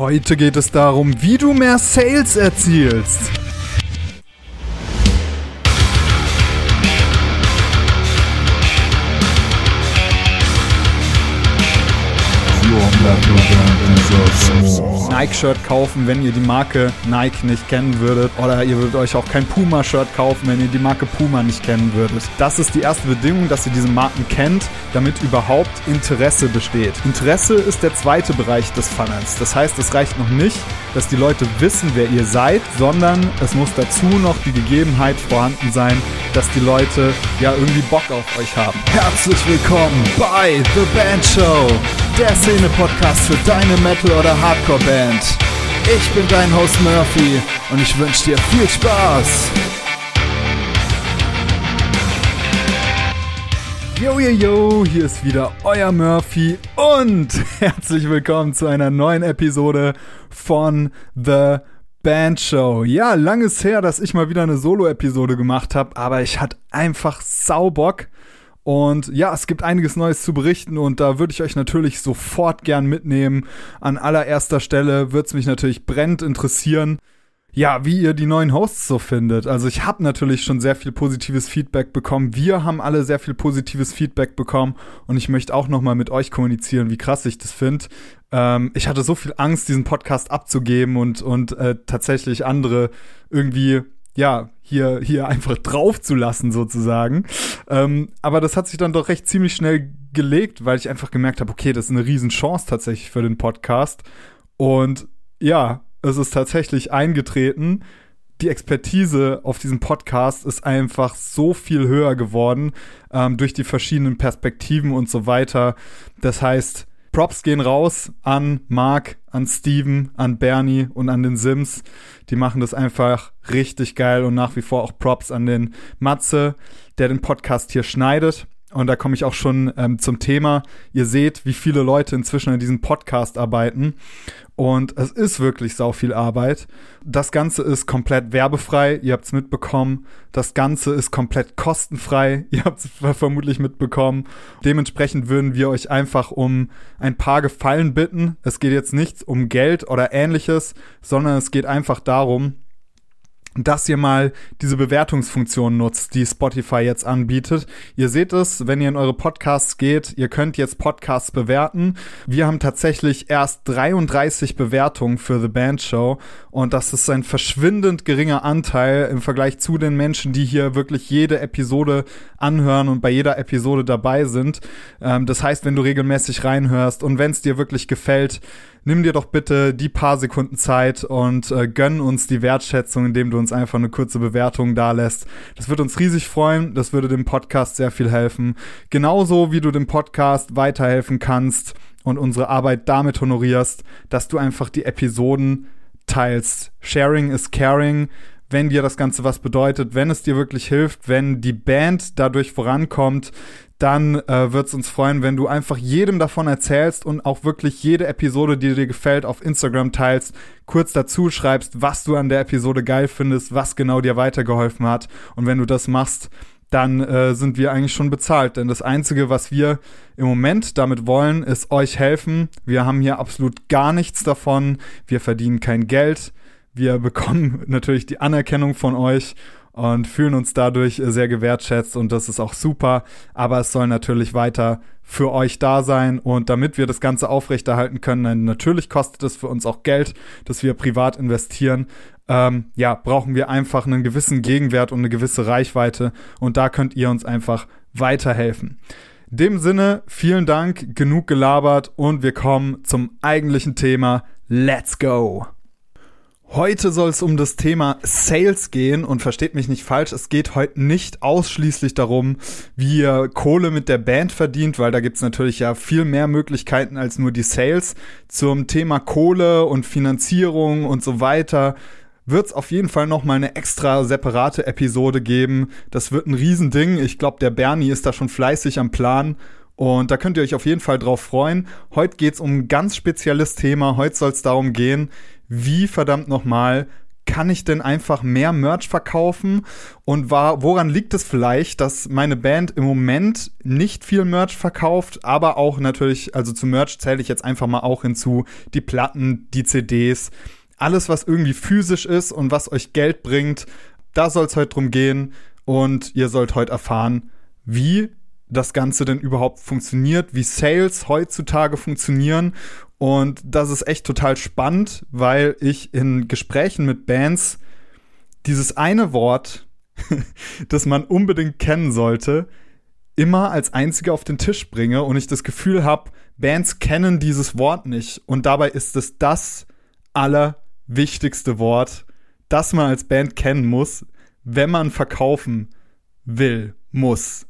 Heute geht es darum, wie du mehr Sales erzielst. Nike-Shirt kaufen, wenn ihr die Marke Nike nicht kennen würdet. Oder ihr würdet euch auch kein Puma-Shirt kaufen, wenn ihr die Marke Puma nicht kennen würdet. Das ist die erste Bedingung, dass ihr diese Marken kennt, damit überhaupt Interesse besteht. Interesse ist der zweite Bereich des Funnels. Das heißt, es reicht noch nicht, dass die Leute wissen, wer ihr seid, sondern es muss dazu noch die Gegebenheit vorhanden sein, dass die Leute ja irgendwie Bock auf euch haben. Herzlich willkommen bei The Band Show, der Szene-Podcast für deine Metal- oder Hardcore-Band. Ich bin dein Host Murphy und ich wünsche dir viel Spaß. Yo, yo, yo, hier ist wieder euer Murphy und herzlich willkommen zu einer neuen Episode von The Band Show. Ja, lang ist her, dass ich mal wieder eine Solo-Episode gemacht habe, aber ich hatte einfach Saubock. Und ja, es gibt einiges Neues zu berichten und da würde ich euch natürlich sofort gern mitnehmen. An allererster Stelle würde es mich natürlich brennend interessieren, ja, wie ihr die neuen Hosts so findet. Also ich habe natürlich schon sehr viel positives Feedback bekommen. Wir haben alle sehr viel positives Feedback bekommen und ich möchte auch noch mal mit euch kommunizieren, wie krass ich das finde. Ähm, ich hatte so viel Angst, diesen Podcast abzugeben und und äh, tatsächlich andere irgendwie ja, hier, hier einfach drauf zu lassen, sozusagen. Ähm, aber das hat sich dann doch recht ziemlich schnell gelegt, weil ich einfach gemerkt habe, okay, das ist eine Riesenchance tatsächlich für den Podcast. Und ja, es ist tatsächlich eingetreten. Die Expertise auf diesem Podcast ist einfach so viel höher geworden ähm, durch die verschiedenen Perspektiven und so weiter. Das heißt, Props gehen raus an Mark, an Steven, an Bernie und an den Sims. Die machen das einfach richtig geil und nach wie vor auch Props an den Matze, der den Podcast hier schneidet. Und da komme ich auch schon ähm, zum Thema. Ihr seht, wie viele Leute inzwischen an diesem Podcast arbeiten. Und es ist wirklich sau viel Arbeit. Das Ganze ist komplett werbefrei. Ihr habt es mitbekommen. Das Ganze ist komplett kostenfrei. Ihr habt es vermutlich mitbekommen. Dementsprechend würden wir euch einfach um ein paar Gefallen bitten. Es geht jetzt nicht um Geld oder ähnliches, sondern es geht einfach darum, dass ihr mal diese Bewertungsfunktion nutzt, die Spotify jetzt anbietet. Ihr seht es, wenn ihr in eure Podcasts geht, ihr könnt jetzt Podcasts bewerten. Wir haben tatsächlich erst 33 Bewertungen für The Band Show und das ist ein verschwindend geringer Anteil im Vergleich zu den Menschen, die hier wirklich jede Episode anhören und bei jeder Episode dabei sind. Ähm, das heißt, wenn du regelmäßig reinhörst und wenn es dir wirklich gefällt, nimm dir doch bitte die paar Sekunden Zeit und äh, gönn uns die Wertschätzung, indem du uns einfach eine kurze Bewertung dalässt. Das wird uns riesig freuen, das würde dem Podcast sehr viel helfen. Genauso wie du dem Podcast weiterhelfen kannst und unsere Arbeit damit honorierst, dass du einfach die Episoden teilst. Sharing is caring wenn dir das Ganze was bedeutet, wenn es dir wirklich hilft, wenn die Band dadurch vorankommt, dann äh, wird es uns freuen, wenn du einfach jedem davon erzählst und auch wirklich jede Episode, die dir gefällt, auf Instagram teilst, kurz dazu schreibst, was du an der Episode geil findest, was genau dir weitergeholfen hat. Und wenn du das machst, dann äh, sind wir eigentlich schon bezahlt. Denn das Einzige, was wir im Moment damit wollen, ist euch helfen. Wir haben hier absolut gar nichts davon. Wir verdienen kein Geld. Wir bekommen natürlich die Anerkennung von euch und fühlen uns dadurch sehr gewertschätzt und das ist auch super. Aber es soll natürlich weiter für euch da sein und damit wir das Ganze aufrechterhalten können, natürlich kostet es für uns auch Geld, dass wir privat investieren. Ähm, ja, brauchen wir einfach einen gewissen Gegenwert und eine gewisse Reichweite und da könnt ihr uns einfach weiterhelfen. In dem Sinne, vielen Dank, genug gelabert und wir kommen zum eigentlichen Thema. Let's go! Heute soll es um das Thema Sales gehen und versteht mich nicht falsch, es geht heute nicht ausschließlich darum, wie ihr Kohle mit der Band verdient, weil da gibt's natürlich ja viel mehr Möglichkeiten als nur die Sales. Zum Thema Kohle und Finanzierung und so weiter wird's auf jeden Fall noch mal eine extra separate Episode geben. Das wird ein Riesending. Ich glaube, der Bernie ist da schon fleißig am Plan und da könnt ihr euch auf jeden Fall drauf freuen. Heute geht's um ein ganz spezielles Thema. Heute soll es darum gehen, wie verdammt nochmal kann ich denn einfach mehr Merch verkaufen? Und war, woran liegt es vielleicht, dass meine Band im Moment nicht viel Merch verkauft, aber auch natürlich, also zu Merch zähle ich jetzt einfach mal auch hinzu, die Platten, die CDs, alles, was irgendwie physisch ist und was euch Geld bringt, da soll es heute drum gehen. Und ihr sollt heute erfahren, wie das Ganze denn überhaupt funktioniert, wie Sales heutzutage funktionieren. Und das ist echt total spannend, weil ich in Gesprächen mit Bands dieses eine Wort, das man unbedingt kennen sollte, immer als einzige auf den Tisch bringe und ich das Gefühl habe, Bands kennen dieses Wort nicht. Und dabei ist es das allerwichtigste Wort, das man als Band kennen muss, wenn man verkaufen will, muss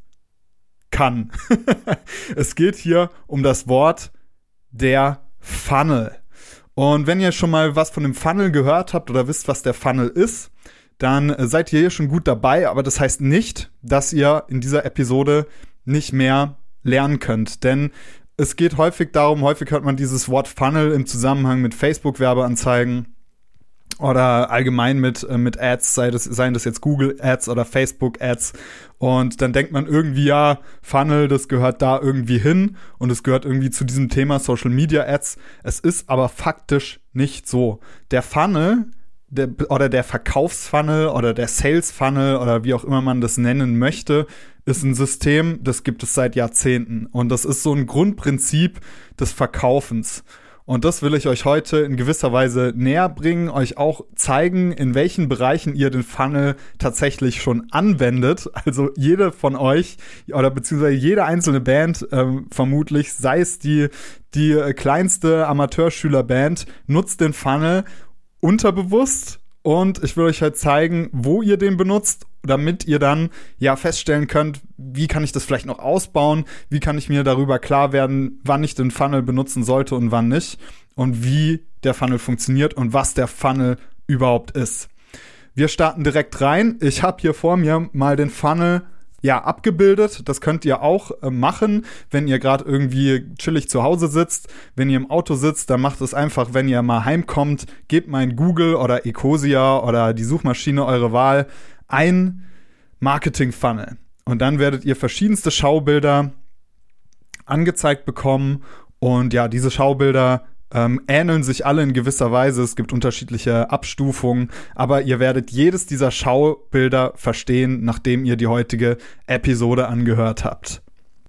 kann. es geht hier um das Wort der Funnel. Und wenn ihr schon mal was von dem Funnel gehört habt oder wisst, was der Funnel ist, dann seid ihr hier schon gut dabei, aber das heißt nicht, dass ihr in dieser Episode nicht mehr lernen könnt. Denn es geht häufig darum, häufig hört man dieses Wort Funnel im Zusammenhang mit Facebook-Werbeanzeigen oder allgemein mit, äh, mit Ads, sei das, seien das jetzt Google Ads oder Facebook Ads. Und dann denkt man irgendwie, ja, Funnel, das gehört da irgendwie hin und es gehört irgendwie zu diesem Thema Social Media Ads. Es ist aber faktisch nicht so. Der Funnel der, oder der Verkaufsfunnel oder der Sales Funnel oder wie auch immer man das nennen möchte, ist ein System, das gibt es seit Jahrzehnten. Und das ist so ein Grundprinzip des Verkaufens. Und das will ich euch heute in gewisser Weise näher bringen, euch auch zeigen, in welchen Bereichen ihr den Funnel tatsächlich schon anwendet. Also jede von euch oder beziehungsweise jede einzelne Band ähm, vermutlich, sei es die, die kleinste Amateurschülerband, nutzt den Funnel unterbewusst und ich will euch halt zeigen, wo ihr den benutzt damit ihr dann ja feststellen könnt, wie kann ich das vielleicht noch ausbauen, wie kann ich mir darüber klar werden, wann ich den Funnel benutzen sollte und wann nicht und wie der Funnel funktioniert und was der Funnel überhaupt ist. Wir starten direkt rein. Ich habe hier vor mir mal den Funnel ja abgebildet. Das könnt ihr auch äh, machen, wenn ihr gerade irgendwie chillig zu Hause sitzt. Wenn ihr im Auto sitzt, dann macht es einfach, wenn ihr mal heimkommt, gebt mal in Google oder Ecosia oder die Suchmaschine eure Wahl ein Marketing-Funnel. Und dann werdet ihr verschiedenste Schaubilder angezeigt bekommen. Und ja, diese Schaubilder ähm, ähneln sich alle in gewisser Weise. Es gibt unterschiedliche Abstufungen, aber ihr werdet jedes dieser Schaubilder verstehen, nachdem ihr die heutige Episode angehört habt.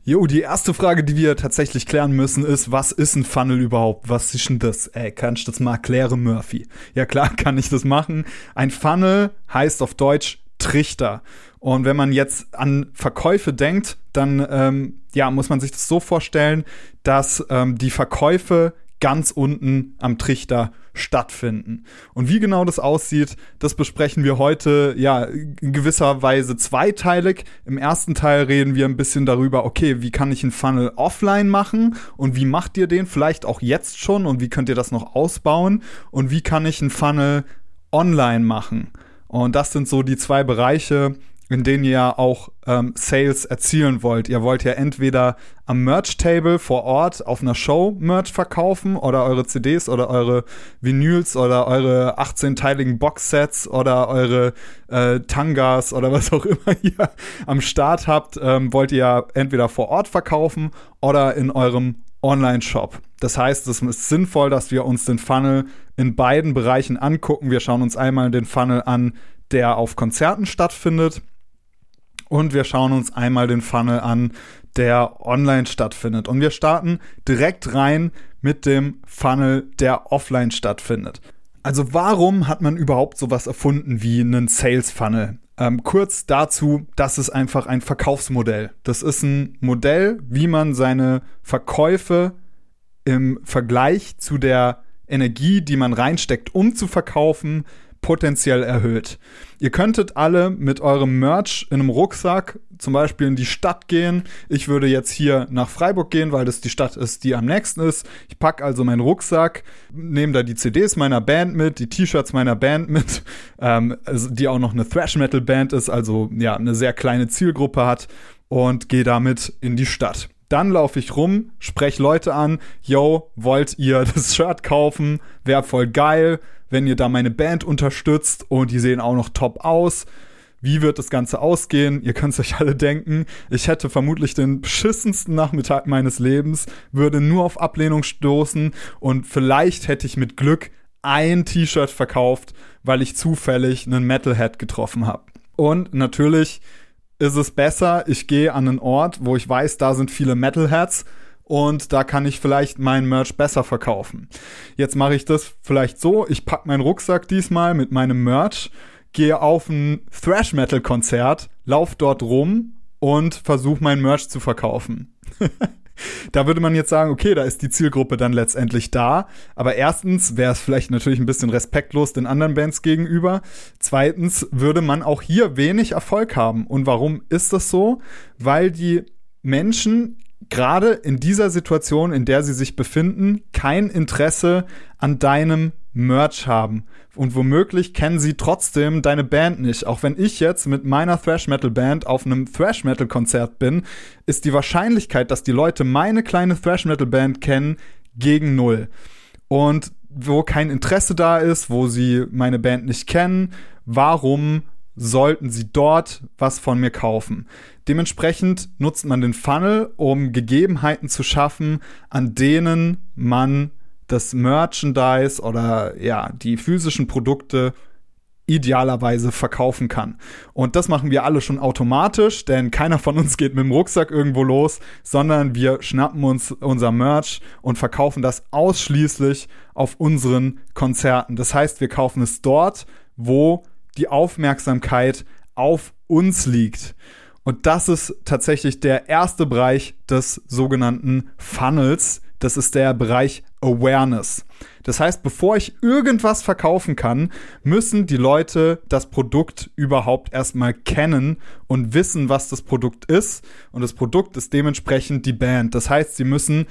Jo, die erste Frage, die wir tatsächlich klären müssen, ist, was ist ein Funnel überhaupt? Was ist denn das? Ey, kannst du das mal erklären, Murphy? Ja klar, kann ich das machen. Ein Funnel heißt auf Deutsch Trichter. Und wenn man jetzt an Verkäufe denkt, dann ähm, ja, muss man sich das so vorstellen, dass ähm, die Verkäufe ganz unten am Trichter stattfinden. Und wie genau das aussieht, das besprechen wir heute ja in gewisser Weise zweiteilig. Im ersten Teil reden wir ein bisschen darüber, okay, wie kann ich einen Funnel offline machen und wie macht ihr den vielleicht auch jetzt schon und wie könnt ihr das noch ausbauen und wie kann ich einen Funnel online machen? Und das sind so die zwei Bereiche, in denen ihr auch ähm, Sales erzielen wollt. Ihr wollt ja entweder am Merch-Table vor Ort auf einer Show Merch verkaufen oder eure CDs oder eure Vinyls oder eure 18-teiligen Boxsets oder eure äh, Tangas oder was auch immer ihr am Start habt, ähm, wollt ihr entweder vor Ort verkaufen oder in eurem Online-Shop. Das heißt, es ist sinnvoll, dass wir uns den Funnel in beiden Bereichen angucken. Wir schauen uns einmal den Funnel an, der auf Konzerten stattfindet. Und wir schauen uns einmal den Funnel an, der online stattfindet. Und wir starten direkt rein mit dem Funnel, der offline stattfindet. Also warum hat man überhaupt sowas erfunden wie einen Sales Funnel? Ähm, kurz dazu, das ist einfach ein Verkaufsmodell. Das ist ein Modell, wie man seine Verkäufe im Vergleich zu der Energie, die man reinsteckt, um zu verkaufen, potenziell erhöht. Ihr könntet alle mit eurem Merch in einem Rucksack zum Beispiel in die Stadt gehen. Ich würde jetzt hier nach Freiburg gehen, weil das die Stadt ist, die am nächsten ist. Ich packe also meinen Rucksack, nehme da die CDs meiner Band mit, die T-Shirts meiner Band mit, ähm, also die auch noch eine Thrash-Metal-Band ist, also ja, eine sehr kleine Zielgruppe hat und gehe damit in die Stadt. Dann laufe ich rum, spreche Leute an, yo, wollt ihr das Shirt kaufen? Wäre voll geil, wenn ihr da meine Band unterstützt und die sehen auch noch top aus. Wie wird das Ganze ausgehen? Ihr könnt es euch alle denken. Ich hätte vermutlich den beschissensten Nachmittag meines Lebens, würde nur auf Ablehnung stoßen und vielleicht hätte ich mit Glück ein T-Shirt verkauft, weil ich zufällig einen Metalhead getroffen habe. Und natürlich ist es besser, ich gehe an einen Ort, wo ich weiß, da sind viele Metalheads und da kann ich vielleicht mein Merch besser verkaufen. Jetzt mache ich das vielleicht so, ich packe meinen Rucksack diesmal mit meinem Merch, gehe auf ein Thrash Metal Konzert, lauf dort rum und versuche mein Merch zu verkaufen. Da würde man jetzt sagen, okay, da ist die Zielgruppe dann letztendlich da. Aber erstens wäre es vielleicht natürlich ein bisschen respektlos den anderen Bands gegenüber. Zweitens würde man auch hier wenig Erfolg haben. Und warum ist das so? Weil die Menschen gerade in dieser Situation, in der sie sich befinden, kein Interesse an deinem Merch haben. Und womöglich kennen sie trotzdem deine Band nicht. Auch wenn ich jetzt mit meiner Thrash Metal Band auf einem Thrash Metal Konzert bin, ist die Wahrscheinlichkeit, dass die Leute meine kleine Thrash Metal Band kennen, gegen null. Und wo kein Interesse da ist, wo sie meine Band nicht kennen, warum sollten sie dort was von mir kaufen? Dementsprechend nutzt man den Funnel, um Gegebenheiten zu schaffen, an denen man das Merchandise oder ja, die physischen Produkte idealerweise verkaufen kann. Und das machen wir alle schon automatisch, denn keiner von uns geht mit dem Rucksack irgendwo los, sondern wir schnappen uns unser Merch und verkaufen das ausschließlich auf unseren Konzerten. Das heißt, wir kaufen es dort, wo die Aufmerksamkeit auf uns liegt. Und das ist tatsächlich der erste Bereich des sogenannten Funnels, das ist der Bereich Awareness. Das heißt, bevor ich irgendwas verkaufen kann, müssen die Leute das Produkt überhaupt erstmal kennen und wissen, was das Produkt ist. Und das Produkt ist dementsprechend die Band. Das heißt, sie müssen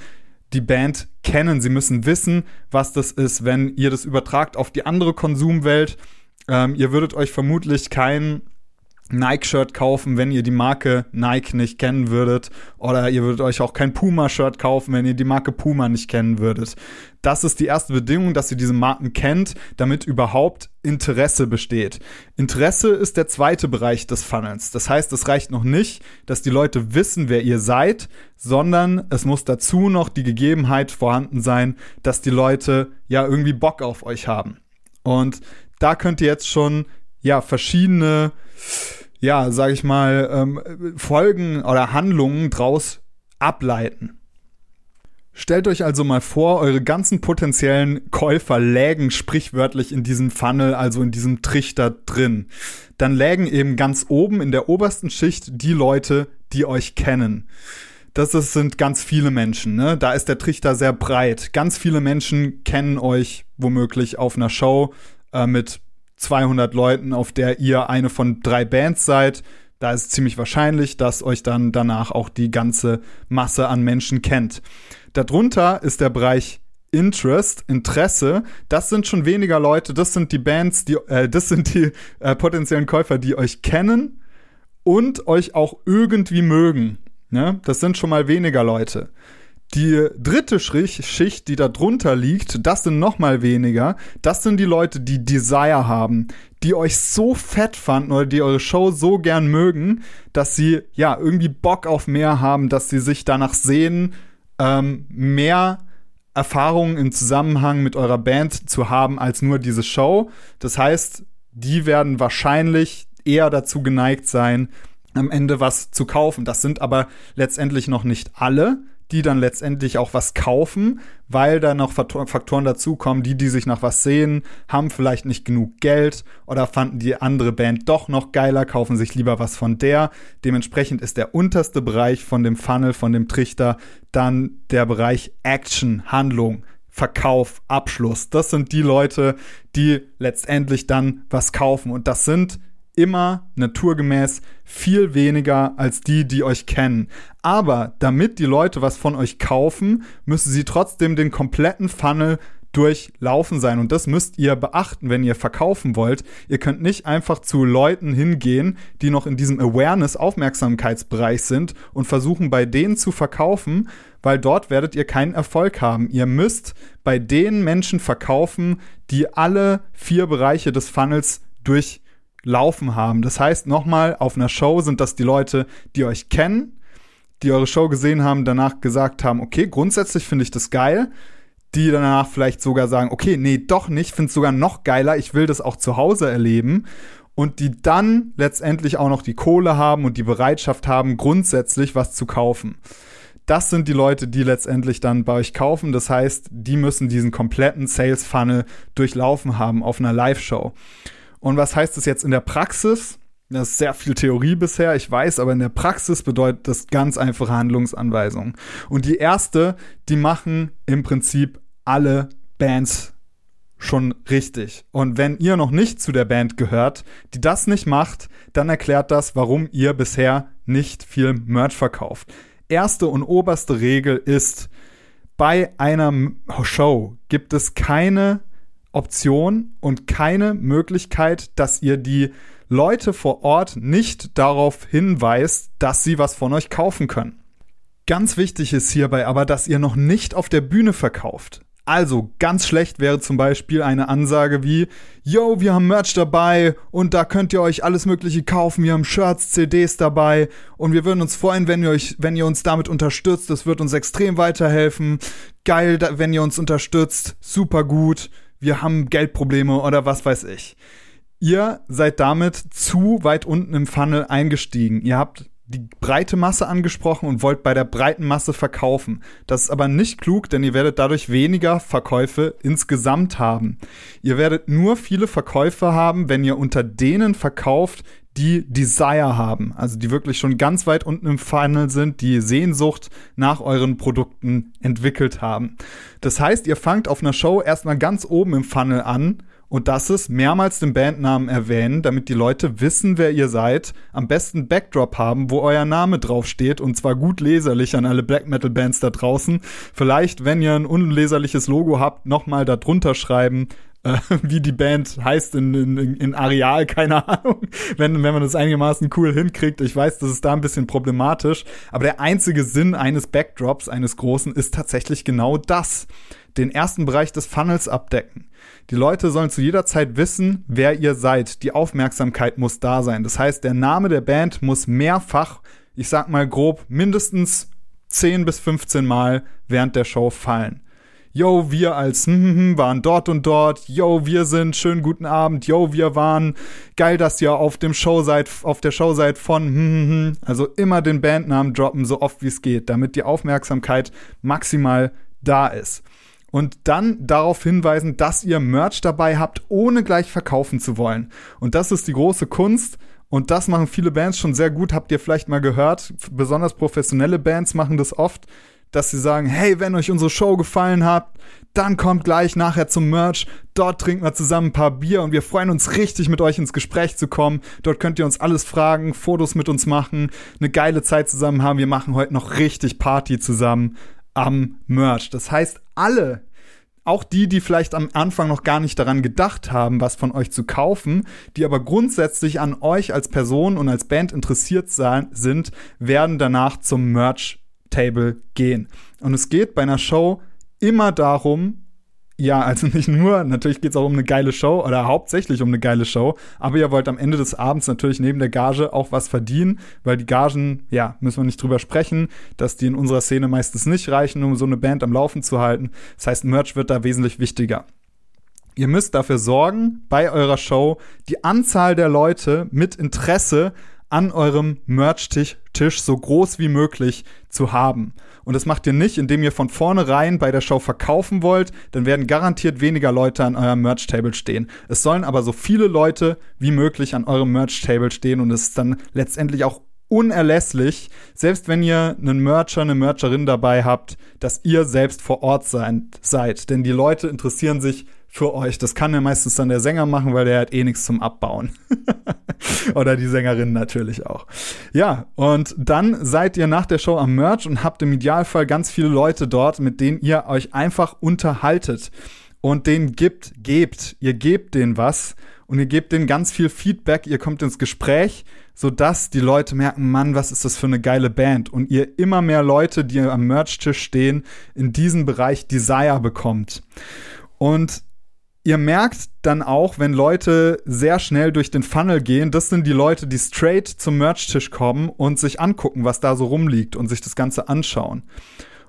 die Band kennen. Sie müssen wissen, was das ist. Wenn ihr das übertragt auf die andere Konsumwelt, ähm, ihr würdet euch vermutlich kein Nike-Shirt kaufen, wenn ihr die Marke Nike nicht kennen würdet. Oder ihr würdet euch auch kein Puma-Shirt kaufen, wenn ihr die Marke Puma nicht kennen würdet. Das ist die erste Bedingung, dass ihr diese Marken kennt, damit überhaupt Interesse besteht. Interesse ist der zweite Bereich des Funnels. Das heißt, es reicht noch nicht, dass die Leute wissen, wer ihr seid, sondern es muss dazu noch die Gegebenheit vorhanden sein, dass die Leute ja irgendwie Bock auf euch haben. Und da könnt ihr jetzt schon ja verschiedene ja, sag ich mal, ähm, Folgen oder Handlungen draus ableiten. Stellt euch also mal vor, eure ganzen potenziellen Käufer lägen sprichwörtlich in diesem Funnel, also in diesem Trichter drin. Dann lägen eben ganz oben in der obersten Schicht die Leute, die euch kennen. Das ist, sind ganz viele Menschen, ne? Da ist der Trichter sehr breit. Ganz viele Menschen kennen euch womöglich auf einer Show äh, mit 200 Leuten, auf der ihr eine von drei Bands seid, da ist ziemlich wahrscheinlich, dass euch dann danach auch die ganze Masse an Menschen kennt. Darunter ist der Bereich Interest, Interesse, das sind schon weniger Leute, das sind die Bands, die, äh, das sind die äh, potenziellen Käufer, die euch kennen und euch auch irgendwie mögen. Ne? Das sind schon mal weniger Leute. Die dritte Schicht, die da drunter liegt, das sind noch mal weniger. Das sind die Leute, die Desire haben, die euch so fett fanden oder die eure Show so gern mögen, dass sie ja irgendwie Bock auf mehr haben, dass sie sich danach sehen, ähm, mehr Erfahrungen im Zusammenhang mit eurer Band zu haben als nur diese Show. Das heißt, die werden wahrscheinlich eher dazu geneigt sein, am Ende was zu kaufen. Das sind aber letztendlich noch nicht alle die dann letztendlich auch was kaufen, weil da noch Faktoren dazukommen, die, die sich nach was sehen, haben vielleicht nicht genug Geld oder fanden die andere Band doch noch geiler, kaufen sich lieber was von der. Dementsprechend ist der unterste Bereich von dem Funnel, von dem Trichter, dann der Bereich Action, Handlung. Verkauf, Abschluss. Das sind die Leute, die letztendlich dann was kaufen. Und das sind immer naturgemäß viel weniger als die, die euch kennen. Aber damit die Leute was von euch kaufen, müssen sie trotzdem den kompletten Funnel durchlaufen sein. Und das müsst ihr beachten, wenn ihr verkaufen wollt. Ihr könnt nicht einfach zu Leuten hingehen, die noch in diesem Awareness-Aufmerksamkeitsbereich sind und versuchen, bei denen zu verkaufen, weil dort werdet ihr keinen Erfolg haben. Ihr müsst bei den Menschen verkaufen, die alle vier Bereiche des Funnels durchlaufen haben. Das heißt, nochmal, auf einer Show sind das die Leute, die euch kennen, die eure Show gesehen haben, danach gesagt haben, okay, grundsätzlich finde ich das geil, die danach vielleicht sogar sagen, okay, nee, doch nicht, finde es sogar noch geiler, ich will das auch zu Hause erleben und die dann letztendlich auch noch die Kohle haben und die Bereitschaft haben, grundsätzlich was zu kaufen. Das sind die Leute, die letztendlich dann bei euch kaufen. Das heißt, die müssen diesen kompletten Sales Funnel durchlaufen haben auf einer Live-Show. Und was heißt das jetzt in der Praxis? Das ist sehr viel Theorie bisher, ich weiß, aber in der Praxis bedeutet das ganz einfache Handlungsanweisungen. Und die erste, die machen im Prinzip alle Bands schon richtig. Und wenn ihr noch nicht zu der Band gehört, die das nicht macht, dann erklärt das, warum ihr bisher nicht viel Merch verkauft. Erste und oberste Regel ist, bei einer Show gibt es keine Option und keine Möglichkeit, dass ihr die Leute vor Ort nicht darauf hinweist, dass sie was von euch kaufen können. Ganz wichtig ist hierbei aber, dass ihr noch nicht auf der Bühne verkauft. Also ganz schlecht wäre zum Beispiel eine Ansage wie, yo, wir haben Merch dabei und da könnt ihr euch alles Mögliche kaufen. Wir haben Shirts, CDs dabei und wir würden uns freuen, wenn ihr euch, wenn ihr uns damit unterstützt. Das wird uns extrem weiterhelfen. Geil, wenn ihr uns unterstützt. Super gut. Wir haben Geldprobleme oder was weiß ich. Ihr seid damit zu weit unten im Funnel eingestiegen. Ihr habt die breite Masse angesprochen und wollt bei der breiten Masse verkaufen. Das ist aber nicht klug, denn ihr werdet dadurch weniger Verkäufe insgesamt haben. Ihr werdet nur viele Verkäufe haben, wenn ihr unter denen verkauft, die Desire haben, also die wirklich schon ganz weit unten im Funnel sind, die Sehnsucht nach euren Produkten entwickelt haben. Das heißt, ihr fangt auf einer Show erstmal ganz oben im Funnel an und das ist mehrmals den Bandnamen erwähnen, damit die Leute wissen, wer ihr seid. Am besten Backdrop haben, wo euer Name draufsteht und zwar gut leserlich an alle Black Metal Bands da draußen. Vielleicht, wenn ihr ein unleserliches Logo habt, nochmal da drunter schreiben, äh, wie die Band heißt in, in, in Areal, keine Ahnung, wenn, wenn man das einigermaßen cool hinkriegt. Ich weiß, das ist da ein bisschen problematisch, aber der einzige Sinn eines Backdrops, eines großen, ist tatsächlich genau das. Den ersten Bereich des Funnels abdecken. Die Leute sollen zu jeder Zeit wissen, wer ihr seid. Die Aufmerksamkeit muss da sein. Das heißt, der Name der Band muss mehrfach, ich sag mal grob, mindestens 10 bis 15 Mal während der Show fallen. Yo, wir als waren dort und dort. Yo, wir sind schönen guten Abend. Yo, wir waren geil, dass ihr auf dem Show seid, auf der Show seid von. Also immer den Bandnamen droppen, so oft wie es geht, damit die Aufmerksamkeit maximal da ist und dann darauf hinweisen, dass ihr Merch dabei habt, ohne gleich verkaufen zu wollen. Und das ist die große Kunst. Und das machen viele Bands schon sehr gut. Habt ihr vielleicht mal gehört? Besonders professionelle Bands machen das oft, dass sie sagen, hey, wenn euch unsere Show gefallen hat, dann kommt gleich nachher zum Merch. Dort trinken wir zusammen ein paar Bier und wir freuen uns richtig, mit euch ins Gespräch zu kommen. Dort könnt ihr uns alles fragen, Fotos mit uns machen, eine geile Zeit zusammen haben. Wir machen heute noch richtig Party zusammen am Merch. Das heißt, alle, auch die, die vielleicht am Anfang noch gar nicht daran gedacht haben, was von euch zu kaufen, die aber grundsätzlich an euch als Person und als Band interessiert sind, werden danach zum Merch-Table gehen. Und es geht bei einer Show immer darum, ja, also nicht nur, natürlich geht es auch um eine geile Show oder hauptsächlich um eine geile Show, aber ihr wollt am Ende des Abends natürlich neben der Gage auch was verdienen, weil die Gagen, ja, müssen wir nicht drüber sprechen, dass die in unserer Szene meistens nicht reichen, um so eine Band am Laufen zu halten. Das heißt, Merch wird da wesentlich wichtiger. Ihr müsst dafür sorgen, bei eurer Show die Anzahl der Leute mit Interesse an eurem Merch-Tisch so groß wie möglich zu haben. Und das macht ihr nicht, indem ihr von vornherein bei der Show verkaufen wollt, dann werden garantiert weniger Leute an eurem Merch-Table stehen. Es sollen aber so viele Leute wie möglich an eurem Merch-Table stehen und es ist dann letztendlich auch unerlässlich, selbst wenn ihr einen Mercher, eine Mercherin dabei habt, dass ihr selbst vor Ort sein, seid. Denn die Leute interessieren sich für euch. Das kann ja meistens dann der Sänger machen, weil der hat eh nichts zum Abbauen. Oder die Sängerin natürlich auch. Ja, und dann seid ihr nach der Show am Merch und habt im Idealfall ganz viele Leute dort, mit denen ihr euch einfach unterhaltet. und den gibt, gebt, ihr gebt denen was und ihr gebt denen ganz viel Feedback, ihr kommt ins Gespräch, sodass die Leute merken, Mann, was ist das für eine geile Band und ihr immer mehr Leute, die am Merch-Tisch stehen, in diesem Bereich Desire bekommt. Und ihr merkt dann auch, wenn Leute sehr schnell durch den Funnel gehen, das sind die Leute, die straight zum Merch-Tisch kommen und sich angucken, was da so rumliegt und sich das Ganze anschauen.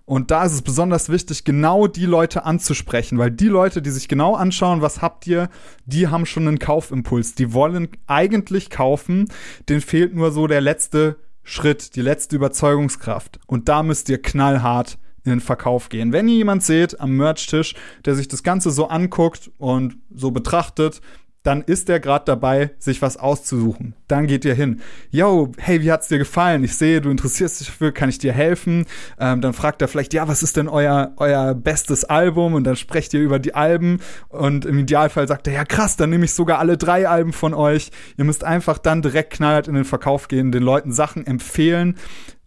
Und da ist es besonders wichtig, genau die Leute anzusprechen, weil die Leute, die sich genau anschauen, was habt ihr, die haben schon einen Kaufimpuls. Die wollen eigentlich kaufen. Den fehlt nur so der letzte Schritt, die letzte Überzeugungskraft. Und da müsst ihr knallhart in den Verkauf gehen. Wenn ihr jemand seht am Merch-Tisch, der sich das Ganze so anguckt und so betrachtet, dann ist er gerade dabei, sich was auszusuchen. Dann geht ihr hin. Yo, hey, wie hat's dir gefallen? Ich sehe, du interessierst dich dafür, kann ich dir helfen? Ähm, dann fragt er vielleicht, ja, was ist denn euer, euer bestes Album? Und dann sprecht ihr über die Alben und im Idealfall sagt er, ja krass, dann nehme ich sogar alle drei Alben von euch. Ihr müsst einfach dann direkt knallhart in den Verkauf gehen, den Leuten Sachen empfehlen.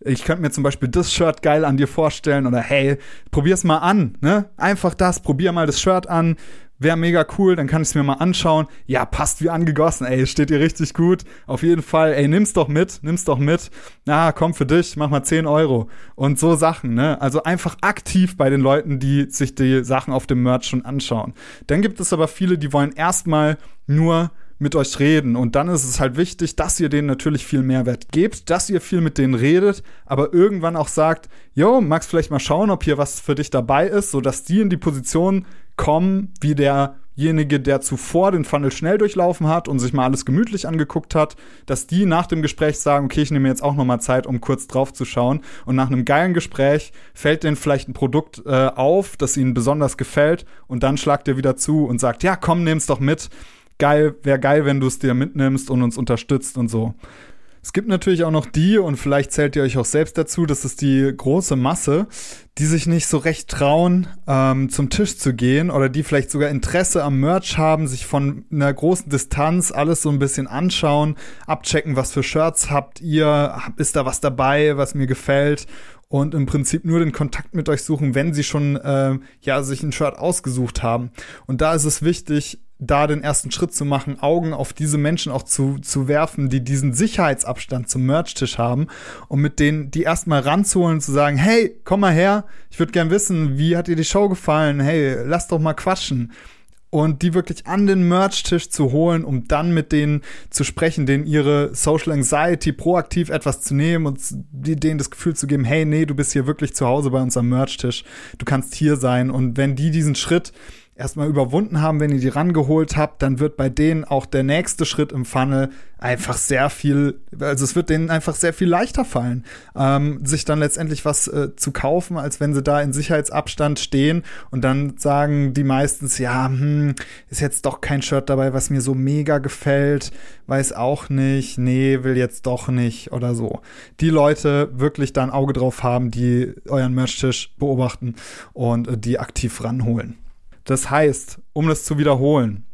Ich könnte mir zum Beispiel das Shirt geil an dir vorstellen oder hey, probier's mal an, ne? Einfach das, probier mal das Shirt an Wäre mega cool, dann kann ich es mir mal anschauen. Ja, passt wie angegossen, ey, steht dir richtig gut. Auf jeden Fall, ey, nimm's doch mit, nimm's doch mit. Na, komm für dich, mach mal 10 Euro. Und so Sachen, ne? Also einfach aktiv bei den Leuten, die sich die Sachen auf dem Merch schon anschauen. Dann gibt es aber viele, die wollen erstmal nur mit euch reden. Und dann ist es halt wichtig, dass ihr denen natürlich viel Mehrwert gebt, dass ihr viel mit denen redet, aber irgendwann auch sagt, yo, magst vielleicht mal schauen, ob hier was für dich dabei ist, sodass die in die Position kommen, wie derjenige, der zuvor den Funnel schnell durchlaufen hat und sich mal alles gemütlich angeguckt hat, dass die nach dem Gespräch sagen, okay, ich nehme jetzt auch noch mal Zeit, um kurz drauf zu schauen. Und nach einem geilen Gespräch fällt denen vielleicht ein Produkt äh, auf, das ihnen besonders gefällt und dann schlagt ihr wieder zu und sagt, ja, komm, nimm's doch mit. Geil, wäre geil, wenn du es dir mitnimmst und uns unterstützt und so. Es gibt natürlich auch noch die, und vielleicht zählt ihr euch auch selbst dazu, das ist die große Masse, die sich nicht so recht trauen, ähm, zum Tisch zu gehen oder die vielleicht sogar Interesse am Merch haben, sich von einer großen Distanz alles so ein bisschen anschauen, abchecken, was für Shirts habt ihr, ist da was dabei, was mir gefällt und im Prinzip nur den Kontakt mit euch suchen, wenn sie schon äh, ja sich ein Shirt ausgesucht haben. Und da ist es wichtig, da den ersten Schritt zu machen, Augen auf diese Menschen auch zu, zu werfen, die diesen Sicherheitsabstand zum Merchtisch haben und mit denen die erstmal ranzuholen, zu sagen, hey, komm mal her, ich würde gern wissen, wie hat dir die Show gefallen? Hey, lass doch mal quatschen. Und die wirklich an den Merch-Tisch zu holen, um dann mit denen zu sprechen, denen ihre Social Anxiety proaktiv etwas zu nehmen und denen das Gefühl zu geben, hey, nee, du bist hier wirklich zu Hause bei uns am Merch-Tisch, du kannst hier sein. Und wenn die diesen Schritt erstmal überwunden haben, wenn ihr die rangeholt habt, dann wird bei denen auch der nächste Schritt im Funnel einfach sehr viel, also es wird denen einfach sehr viel leichter fallen, ähm, sich dann letztendlich was äh, zu kaufen, als wenn sie da in Sicherheitsabstand stehen und dann sagen die meistens, ja, hm, ist jetzt doch kein Shirt dabei, was mir so mega gefällt, weiß auch nicht, nee, will jetzt doch nicht oder so. Die Leute wirklich da ein Auge drauf haben, die euren Merchtisch beobachten und äh, die aktiv ranholen. Das heißt, um das zu wiederholen,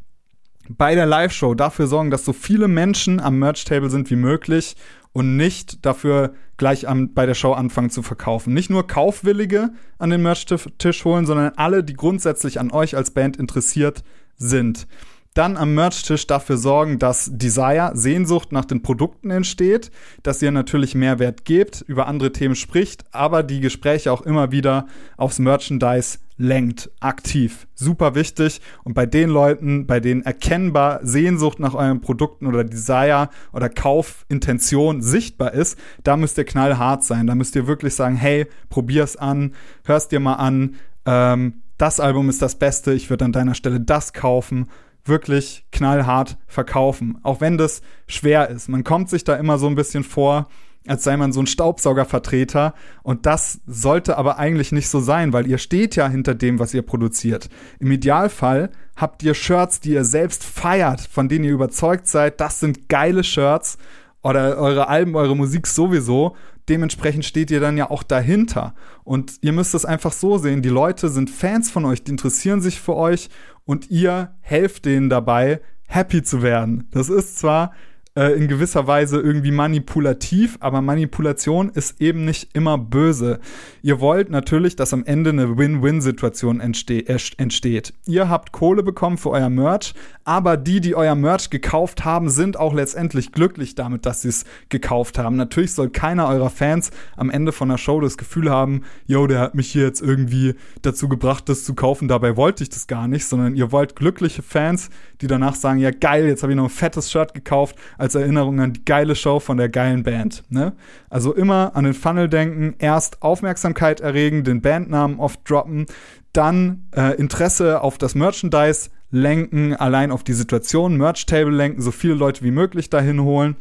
bei der Live-Show dafür sorgen, dass so viele Menschen am Merch-Table sind wie möglich und nicht dafür gleich am, bei der Show anfangen zu verkaufen. Nicht nur Kaufwillige an den Merch-Tisch holen, sondern alle, die grundsätzlich an euch als Band interessiert sind. Dann am Merch-Tisch dafür sorgen, dass Desire, Sehnsucht nach den Produkten entsteht, dass ihr natürlich Mehrwert gebt, über andere Themen spricht, aber die Gespräche auch immer wieder aufs Merchandise lenkt, aktiv. Super wichtig. Und bei den Leuten, bei denen erkennbar Sehnsucht nach euren Produkten oder Desire oder Kaufintention sichtbar ist, da müsst ihr knallhart sein. Da müsst ihr wirklich sagen, hey, probier's an, hörst dir mal an. Ähm, das Album ist das Beste, ich würde an deiner Stelle das kaufen wirklich knallhart verkaufen. Auch wenn das schwer ist. Man kommt sich da immer so ein bisschen vor, als sei man so ein Staubsaugervertreter. Und das sollte aber eigentlich nicht so sein, weil ihr steht ja hinter dem, was ihr produziert. Im Idealfall habt ihr Shirts, die ihr selbst feiert, von denen ihr überzeugt seid, das sind geile Shirts oder eure Alben, eure Musik sowieso. Dementsprechend steht ihr dann ja auch dahinter. Und ihr müsst es einfach so sehen, die Leute sind Fans von euch, die interessieren sich für euch und ihr helft denen dabei, happy zu werden. Das ist zwar äh, in gewisser Weise irgendwie manipulativ, aber Manipulation ist eben nicht immer böse. Ihr wollt natürlich, dass am Ende eine Win-Win-Situation entste entsteht. Ihr habt Kohle bekommen für euer Merch, aber die, die euer Merch gekauft haben, sind auch letztendlich glücklich damit, dass sie es gekauft haben. Natürlich soll keiner eurer Fans am Ende von der Show das Gefühl haben, yo, der hat mich hier jetzt irgendwie dazu gebracht, das zu kaufen, dabei wollte ich das gar nicht, sondern ihr wollt glückliche Fans, die danach sagen, ja geil, jetzt habe ich noch ein fettes Shirt gekauft, als Erinnerung an die geile Show von der geilen Band. Ne? Also immer an den Funnel denken, erst Aufmerksamkeit erregen, den Bandnamen oft droppen, dann äh, Interesse auf das Merchandise lenken, allein auf die Situation, Merch-Table lenken, so viele Leute wie möglich dahin holen.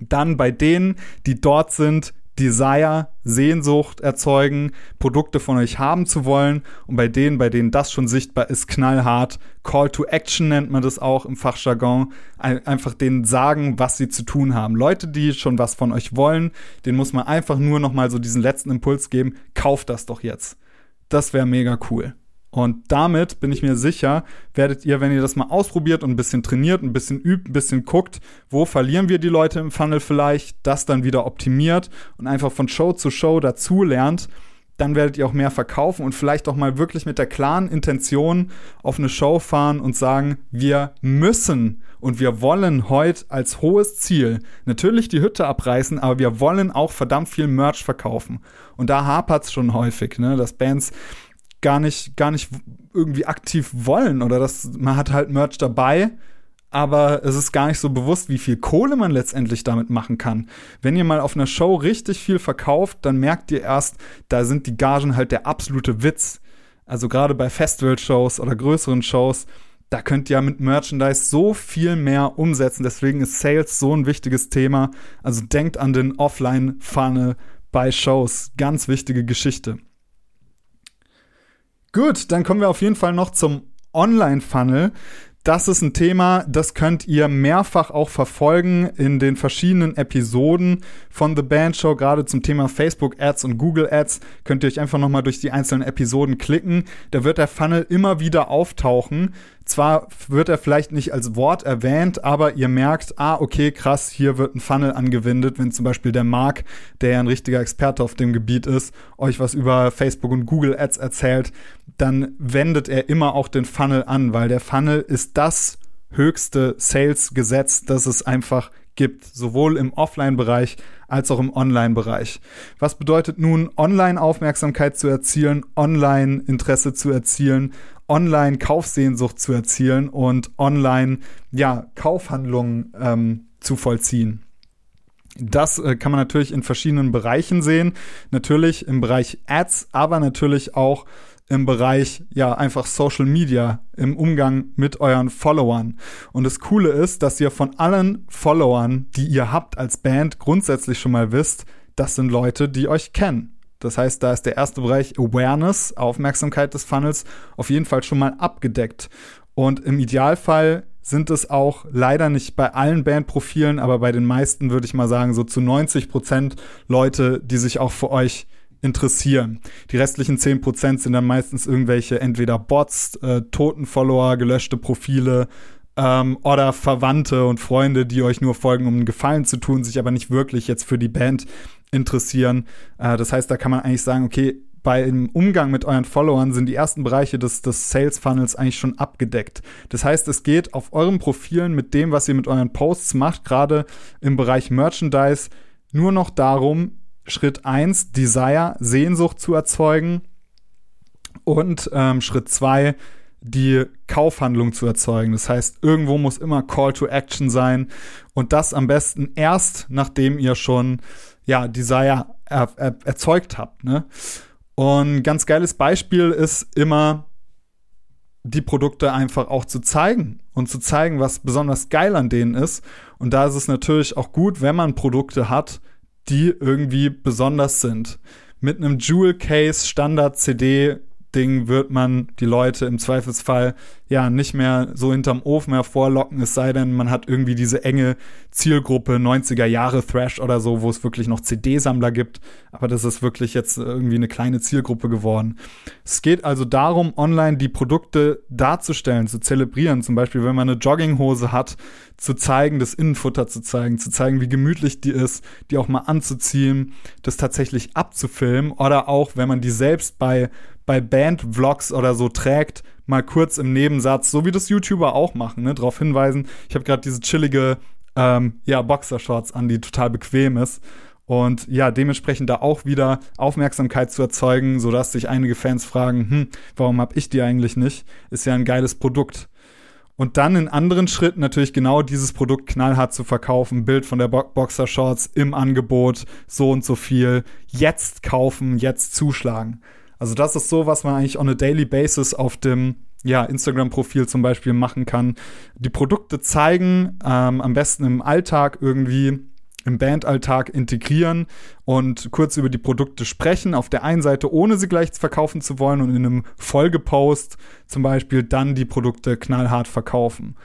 Dann bei denen, die dort sind, Desire, Sehnsucht erzeugen, Produkte von euch haben zu wollen. Und bei denen, bei denen das schon sichtbar ist, knallhart. Call to Action nennt man das auch im Fachjargon. Einfach denen sagen, was sie zu tun haben. Leute, die schon was von euch wollen, denen muss man einfach nur noch mal so diesen letzten Impuls geben. Kauft das doch jetzt. Das wäre mega cool. Und damit bin ich mir sicher, werdet ihr, wenn ihr das mal ausprobiert und ein bisschen trainiert, ein bisschen übt, ein bisschen guckt, wo verlieren wir die Leute im Funnel vielleicht, das dann wieder optimiert und einfach von Show zu Show dazu lernt, dann werdet ihr auch mehr verkaufen und vielleicht auch mal wirklich mit der klaren Intention auf eine Show fahren und sagen, wir müssen und wir wollen heute als hohes Ziel natürlich die Hütte abreißen, aber wir wollen auch verdammt viel Merch verkaufen. Und da hapert es schon häufig, ne, dass Bands gar nicht, gar nicht irgendwie aktiv wollen oder dass man hat halt Merch dabei, aber es ist gar nicht so bewusst, wie viel Kohle man letztendlich damit machen kann. Wenn ihr mal auf einer Show richtig viel verkauft, dann merkt ihr erst, da sind die Gagen halt der absolute Witz. Also gerade bei Festival-Shows oder größeren Shows, da könnt ihr mit Merchandise so viel mehr umsetzen. Deswegen ist Sales so ein wichtiges Thema. Also denkt an den Offline-Funnel bei Shows. Ganz wichtige Geschichte. Gut, dann kommen wir auf jeden Fall noch zum Online-Funnel. Das ist ein Thema, das könnt ihr mehrfach auch verfolgen in den verschiedenen Episoden von The Band Show. Gerade zum Thema Facebook Ads und Google Ads könnt ihr euch einfach nochmal durch die einzelnen Episoden klicken. Da wird der Funnel immer wieder auftauchen. Zwar wird er vielleicht nicht als Wort erwähnt, aber ihr merkt, ah, okay, krass, hier wird ein Funnel angewendet, wenn zum Beispiel der Mark, der ja ein richtiger Experte auf dem Gebiet ist, euch was über Facebook und Google Ads erzählt, dann wendet er immer auch den Funnel an, weil der Funnel ist das höchste Sales-Gesetz, das es einfach gibt, sowohl im Offline-Bereich als auch im Online-Bereich. Was bedeutet nun, Online-Aufmerksamkeit zu erzielen, Online-Interesse zu erzielen, Online-Kaufsehnsucht zu erzielen und Online, ja, ähm, zu vollziehen. Das äh, kann man natürlich in verschiedenen Bereichen sehen. Natürlich im Bereich Ads, aber natürlich auch im Bereich, ja, einfach Social Media, im Umgang mit euren Followern. Und das Coole ist, dass ihr von allen Followern, die ihr habt als Band, grundsätzlich schon mal wisst, das sind Leute, die euch kennen. Das heißt, da ist der erste Bereich Awareness, Aufmerksamkeit des Funnels, auf jeden Fall schon mal abgedeckt. Und im Idealfall sind es auch leider nicht bei allen Bandprofilen, aber bei den meisten würde ich mal sagen, so zu 90 Prozent Leute, die sich auch für euch interessieren. Die restlichen 10 Prozent sind dann meistens irgendwelche entweder Bots, äh, Toten-Follower, gelöschte Profile, ähm, oder Verwandte und Freunde, die euch nur folgen, um einen Gefallen zu tun, sich aber nicht wirklich jetzt für die Band interessieren. Äh, das heißt, da kann man eigentlich sagen, okay, beim Umgang mit euren Followern sind die ersten Bereiche des, des Sales Funnels eigentlich schon abgedeckt. Das heißt, es geht auf euren Profilen mit dem, was ihr mit euren Posts macht, gerade im Bereich Merchandise, nur noch darum, Schritt 1, Desire, Sehnsucht zu erzeugen und ähm, Schritt 2, die Kaufhandlung zu erzeugen. Das heißt, irgendwo muss immer Call to Action sein und das am besten erst, nachdem ihr schon ja Desire er, er, erzeugt habt. Ne? Und ganz geiles Beispiel ist immer die Produkte einfach auch zu zeigen und zu zeigen, was besonders geil an denen ist. Und da ist es natürlich auch gut, wenn man Produkte hat, die irgendwie besonders sind. Mit einem Jewel Case Standard CD Ding wird man die Leute im Zweifelsfall ja nicht mehr so hinterm Ofen hervorlocken, es sei denn, man hat irgendwie diese enge Zielgruppe 90er Jahre Thrash oder so, wo es wirklich noch CD-Sammler gibt. Aber das ist wirklich jetzt irgendwie eine kleine Zielgruppe geworden. Es geht also darum, online die Produkte darzustellen, zu zelebrieren. Zum Beispiel, wenn man eine Jogginghose hat, zu zeigen, das Innenfutter zu zeigen, zu zeigen, wie gemütlich die ist, die auch mal anzuziehen, das tatsächlich abzufilmen oder auch, wenn man die selbst bei bei Band-Vlogs oder so trägt, mal kurz im Nebensatz, so wie das YouTuber auch machen, ne, darauf hinweisen. Ich habe gerade diese chillige ähm, ja, Boxershorts an, die total bequem ist. Und ja, dementsprechend da auch wieder Aufmerksamkeit zu erzeugen, sodass sich einige Fans fragen, hm, warum habe ich die eigentlich nicht? Ist ja ein geiles Produkt. Und dann in anderen Schritten natürlich genau dieses Produkt knallhart zu verkaufen. Bild von der Bo Boxershorts im Angebot, so und so viel. Jetzt kaufen, jetzt zuschlagen. Also das ist so, was man eigentlich on a daily basis auf dem ja, Instagram-Profil zum Beispiel machen kann. Die Produkte zeigen, ähm, am besten im Alltag irgendwie im Bandalltag integrieren und kurz über die Produkte sprechen. Auf der einen Seite, ohne sie gleich verkaufen zu wollen und in einem Folgepost zum Beispiel dann die Produkte knallhart verkaufen.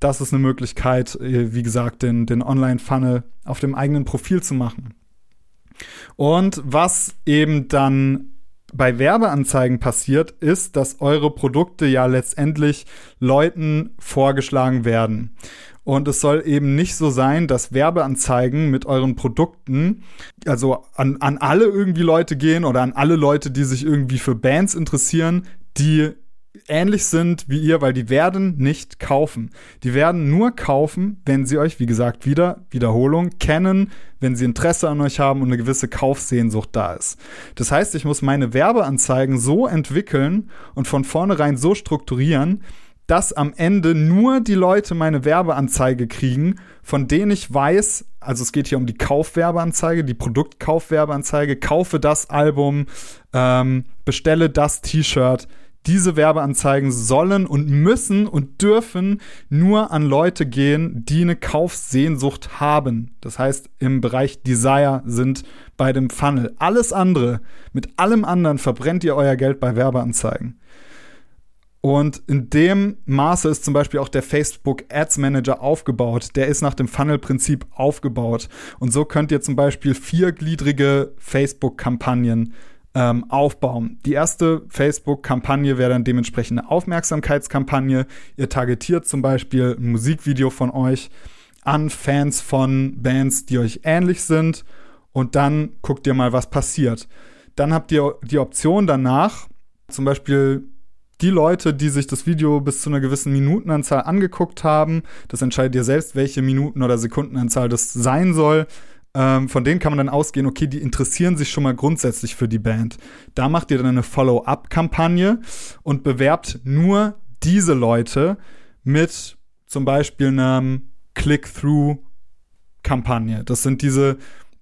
Das ist eine Möglichkeit, äh, wie gesagt, den, den Online-Funnel auf dem eigenen Profil zu machen. Und was eben dann bei Werbeanzeigen passiert, ist, dass eure Produkte ja letztendlich Leuten vorgeschlagen werden. Und es soll eben nicht so sein, dass Werbeanzeigen mit euren Produkten, also an, an alle irgendwie Leute gehen oder an alle Leute, die sich irgendwie für Bands interessieren, die ähnlich sind wie ihr, weil die werden nicht kaufen. Die werden nur kaufen, wenn sie euch, wie gesagt, wieder, Wiederholung, kennen, wenn sie Interesse an euch haben und eine gewisse Kaufsehnsucht da ist. Das heißt, ich muss meine Werbeanzeigen so entwickeln und von vornherein so strukturieren, dass am Ende nur die Leute meine Werbeanzeige kriegen, von denen ich weiß, also es geht hier um die Kaufwerbeanzeige, die Produktkaufwerbeanzeige, kaufe das Album, ähm, bestelle das T-Shirt, diese Werbeanzeigen sollen und müssen und dürfen nur an Leute gehen, die eine Kaufsehnsucht haben. Das heißt, im Bereich Desire sind bei dem Funnel. Alles andere, mit allem anderen verbrennt ihr euer Geld bei Werbeanzeigen. Und in dem Maße ist zum Beispiel auch der Facebook Ads Manager aufgebaut. Der ist nach dem Funnel-Prinzip aufgebaut. Und so könnt ihr zum Beispiel viergliedrige Facebook-Kampagnen ähm, aufbauen. Die erste Facebook-Kampagne wäre dann dementsprechend eine Aufmerksamkeitskampagne. Ihr targetiert zum Beispiel ein Musikvideo von euch an Fans von Bands, die euch ähnlich sind und dann guckt ihr mal, was passiert. Dann habt ihr die Option danach, zum Beispiel die Leute, die sich das Video bis zu einer gewissen Minutenanzahl angeguckt haben, das entscheidet ihr selbst, welche Minuten- oder Sekundenanzahl das sein soll ähm, von denen kann man dann ausgehen, okay, die interessieren sich schon mal grundsätzlich für die Band. Da macht ihr dann eine Follow-up-Kampagne und bewerbt nur diese Leute mit zum Beispiel einer Click-Through-Kampagne. Das sind diese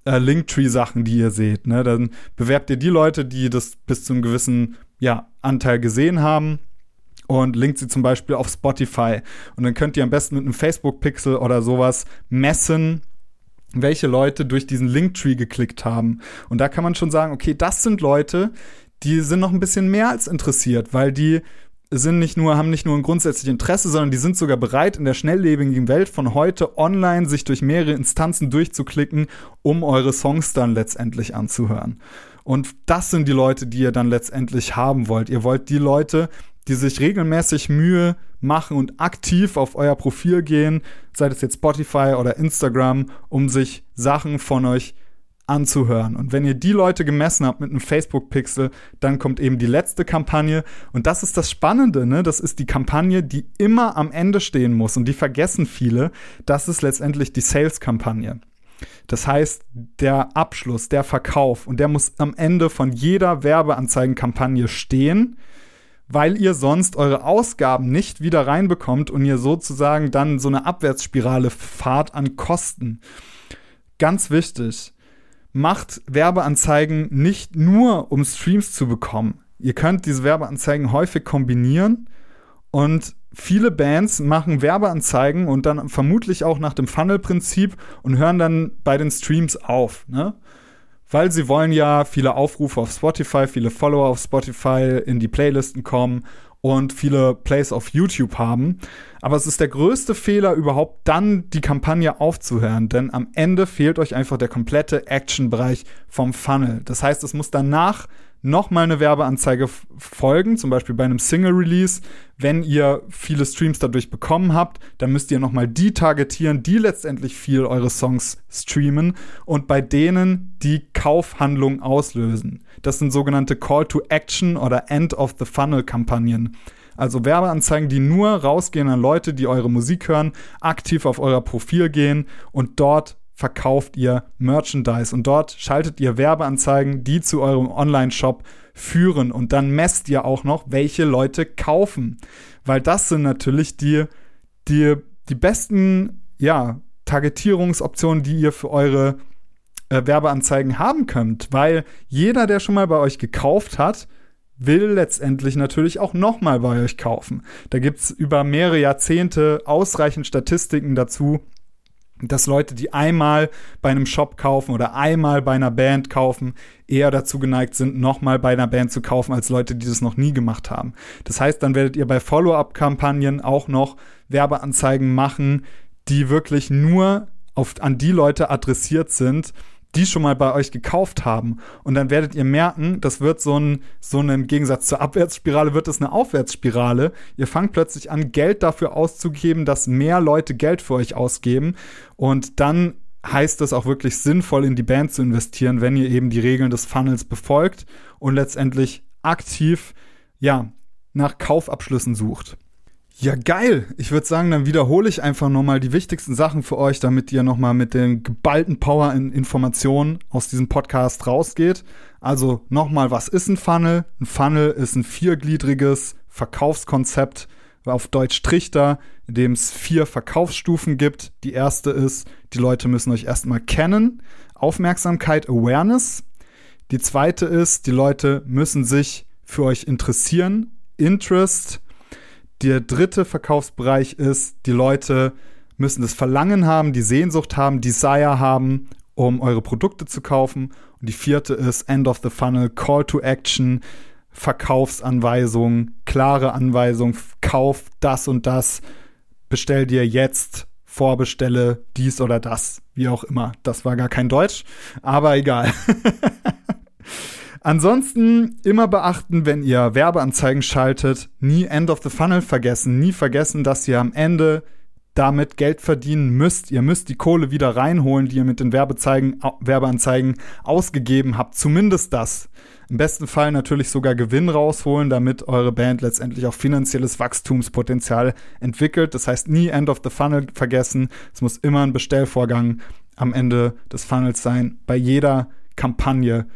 äh, Linktree-Sachen, die ihr seht. Ne? Dann bewerbt ihr die Leute, die das bis zu einem gewissen ja, Anteil gesehen haben und linkt sie zum Beispiel auf Spotify. Und dann könnt ihr am besten mit einem Facebook-Pixel oder sowas messen, welche Leute durch diesen Linktree geklickt haben. Und da kann man schon sagen, okay, das sind Leute, die sind noch ein bisschen mehr als interessiert, weil die sind nicht nur, haben nicht nur ein grundsätzliches Interesse, sondern die sind sogar bereit, in der schnelllebigen Welt von heute online sich durch mehrere Instanzen durchzuklicken, um eure Songs dann letztendlich anzuhören. Und das sind die Leute, die ihr dann letztendlich haben wollt. Ihr wollt die Leute, die sich regelmäßig Mühe machen und aktiv auf euer Profil gehen, sei das jetzt Spotify oder Instagram, um sich Sachen von euch anzuhören. Und wenn ihr die Leute gemessen habt mit einem Facebook-Pixel, dann kommt eben die letzte Kampagne. Und das ist das Spannende, ne? Das ist die Kampagne, die immer am Ende stehen muss. Und die vergessen viele. Das ist letztendlich die Sales-Kampagne. Das heißt, der Abschluss, der Verkauf, und der muss am Ende von jeder Werbeanzeigenkampagne stehen weil ihr sonst eure Ausgaben nicht wieder reinbekommt und ihr sozusagen dann so eine Abwärtsspirale fahrt an Kosten. Ganz wichtig, macht Werbeanzeigen nicht nur, um Streams zu bekommen. Ihr könnt diese Werbeanzeigen häufig kombinieren und viele Bands machen Werbeanzeigen und dann vermutlich auch nach dem Funnel-Prinzip und hören dann bei den Streams auf. Ne? Weil sie wollen ja viele Aufrufe auf Spotify, viele Follower auf Spotify in die Playlisten kommen und viele Plays auf YouTube haben. Aber es ist der größte Fehler überhaupt, dann die Kampagne aufzuhören, denn am Ende fehlt euch einfach der komplette Action-Bereich vom Funnel. Das heißt, es muss danach nochmal eine Werbeanzeige folgen, zum Beispiel bei einem Single-Release. Wenn ihr viele Streams dadurch bekommen habt, dann müsst ihr nochmal die targetieren, die letztendlich viel eure Songs streamen und bei denen die Kaufhandlung auslösen. Das sind sogenannte Call to Action oder End of the Funnel Kampagnen. Also Werbeanzeigen, die nur rausgehen an Leute, die eure Musik hören, aktiv auf euer Profil gehen und dort verkauft ihr Merchandise. Und dort schaltet ihr Werbeanzeigen, die zu eurem Online-Shop führen. Und dann messt ihr auch noch, welche Leute kaufen, weil das sind natürlich die die die besten ja Targetierungsoptionen, die ihr für eure äh, Werbeanzeigen haben könnt, weil jeder, der schon mal bei euch gekauft hat, will letztendlich natürlich auch nochmal bei euch kaufen. Da gibt es über mehrere Jahrzehnte ausreichend Statistiken dazu, dass Leute, die einmal bei einem Shop kaufen oder einmal bei einer Band kaufen, eher dazu geneigt sind, nochmal bei einer Band zu kaufen, als Leute, die das noch nie gemacht haben. Das heißt, dann werdet ihr bei Follow-up-Kampagnen auch noch Werbeanzeigen machen, die wirklich nur auf, an die Leute adressiert sind, die schon mal bei euch gekauft haben. Und dann werdet ihr merken, das wird so ein, so ein Gegensatz zur Abwärtsspirale, wird es eine Aufwärtsspirale. Ihr fangt plötzlich an, Geld dafür auszugeben, dass mehr Leute Geld für euch ausgeben. Und dann heißt es auch wirklich sinnvoll in die Band zu investieren, wenn ihr eben die Regeln des Funnels befolgt und letztendlich aktiv, ja, nach Kaufabschlüssen sucht. Ja, geil. Ich würde sagen, dann wiederhole ich einfach nochmal die wichtigsten Sachen für euch, damit ihr nochmal mit den geballten Power in Informationen aus diesem Podcast rausgeht. Also nochmal, was ist ein Funnel? Ein Funnel ist ein viergliedriges Verkaufskonzept, auf Deutsch Trichter, in dem es vier Verkaufsstufen gibt. Die erste ist, die Leute müssen euch erstmal kennen. Aufmerksamkeit, Awareness. Die zweite ist, die Leute müssen sich für euch interessieren. Interest. Der dritte Verkaufsbereich ist, die Leute müssen das Verlangen haben, die Sehnsucht haben, Desire haben, um eure Produkte zu kaufen. Und die vierte ist End of the Funnel, Call to Action, Verkaufsanweisung, klare Anweisung, kauf das und das, bestell dir jetzt, vorbestelle dies oder das, wie auch immer. Das war gar kein Deutsch, aber egal. Ansonsten immer beachten, wenn ihr Werbeanzeigen schaltet, nie End of the Funnel vergessen, nie vergessen, dass ihr am Ende damit Geld verdienen müsst. Ihr müsst die Kohle wieder reinholen, die ihr mit den Werbeanzeigen ausgegeben habt. Zumindest das. Im besten Fall natürlich sogar Gewinn rausholen, damit eure Band letztendlich auch finanzielles Wachstumspotenzial entwickelt. Das heißt, nie End of the Funnel vergessen. Es muss immer ein Bestellvorgang am Ende des Funnels sein. Bei jeder Kampagne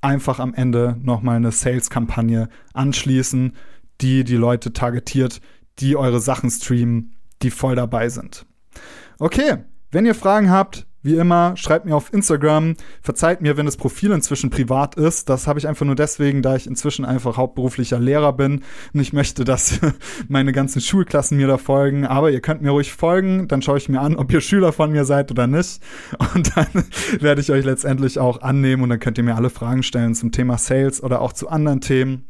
einfach am Ende nochmal eine Sales-Kampagne anschließen, die die Leute targetiert, die eure Sachen streamen, die voll dabei sind. Okay, wenn ihr Fragen habt, wie immer, schreibt mir auf Instagram. Verzeiht mir, wenn das Profil inzwischen privat ist. Das habe ich einfach nur deswegen, da ich inzwischen einfach hauptberuflicher Lehrer bin und ich möchte, dass meine ganzen Schulklassen mir da folgen. Aber ihr könnt mir ruhig folgen, dann schaue ich mir an, ob ihr Schüler von mir seid oder nicht. Und dann werde ich euch letztendlich auch annehmen und dann könnt ihr mir alle Fragen stellen zum Thema Sales oder auch zu anderen Themen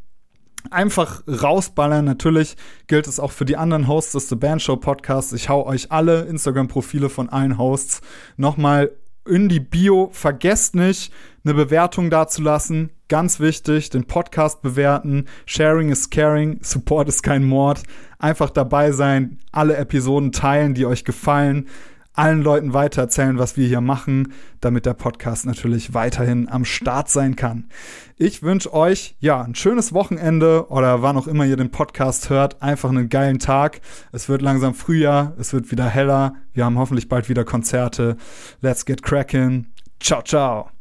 einfach rausballern. Natürlich gilt es auch für die anderen Hosts des The Band Show Podcasts. Ich hau euch alle Instagram-Profile von allen Hosts nochmal in die Bio. Vergesst nicht, eine Bewertung dazulassen. Ganz wichtig, den Podcast bewerten. Sharing is caring. Support ist kein Mord. Einfach dabei sein, alle Episoden teilen, die euch gefallen allen Leuten weitererzählen, was wir hier machen, damit der Podcast natürlich weiterhin am Start sein kann. Ich wünsche euch ja ein schönes Wochenende oder wann auch immer ihr den Podcast hört, einfach einen geilen Tag. Es wird langsam Frühjahr, es wird wieder heller. Wir haben hoffentlich bald wieder Konzerte. Let's get cracking. Ciao, ciao.